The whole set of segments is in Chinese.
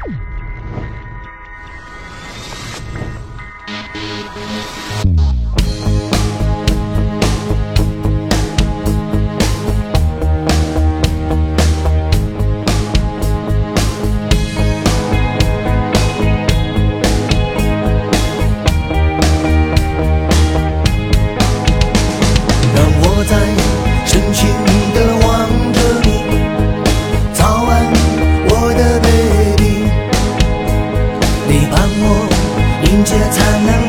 Thank you. 迎接灿烂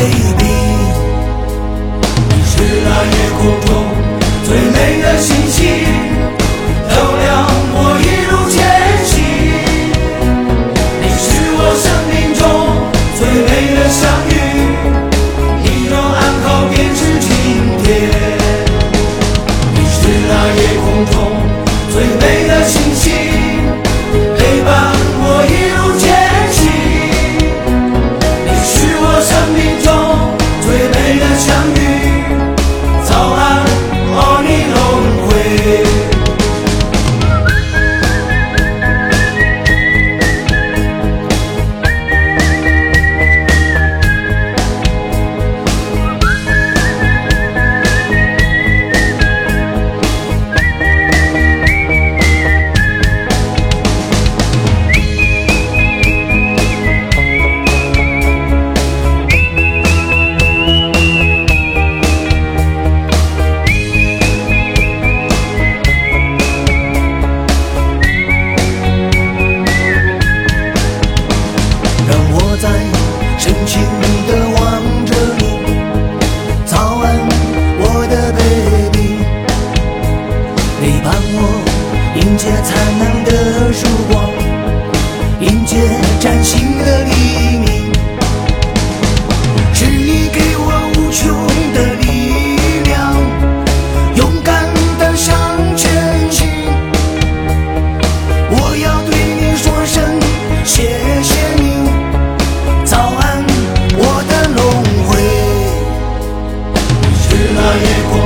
baby 你是那夜空中最美的星星照亮。努力的望着你，早安，我的 baby，陪伴我迎接灿烂的曙光。Παναγία